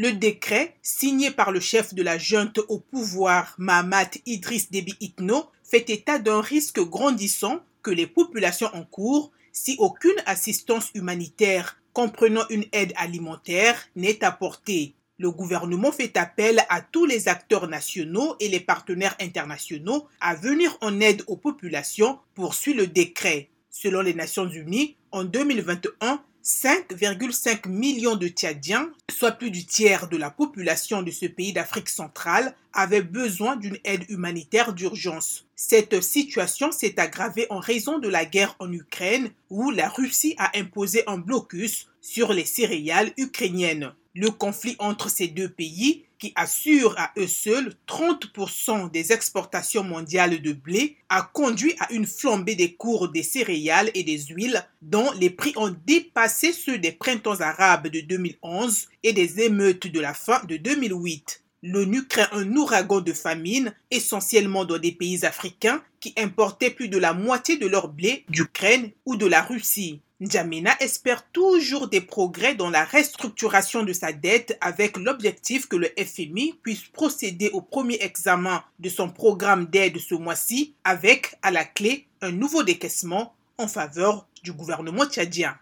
Le décret, signé par le chef de la junte au pouvoir, Mahamat Idriss Déby Itno, fait état d'un risque grandissant que les populations en cours, si aucune assistance humanitaire comprenant une aide alimentaire n'est apportée. Le gouvernement fait appel à tous les acteurs nationaux et les partenaires internationaux à venir en aide aux populations, poursuit le décret. Selon les Nations Unies, en 2021, 5,5 millions de Tchadiens, soit plus du tiers de la population de ce pays d'Afrique centrale, avaient besoin d'une aide humanitaire d'urgence. Cette situation s'est aggravée en raison de la guerre en Ukraine où la Russie a imposé un blocus sur les céréales ukrainiennes. Le conflit entre ces deux pays, qui assure à eux seuls 30% des exportations mondiales de blé, a conduit à une flambée des cours des céréales et des huiles, dont les prix ont dépassé ceux des printemps arabes de 2011 et des émeutes de la fin de 2008. L'ONU craint un ouragan de famine, essentiellement dans des pays africains qui importaient plus de la moitié de leur blé d'Ukraine ou de la Russie. N'Djamena espère toujours des progrès dans la restructuration de sa dette avec l'objectif que le FMI puisse procéder au premier examen de son programme d'aide ce mois-ci avec, à la clé, un nouveau décaissement en faveur du gouvernement tchadien.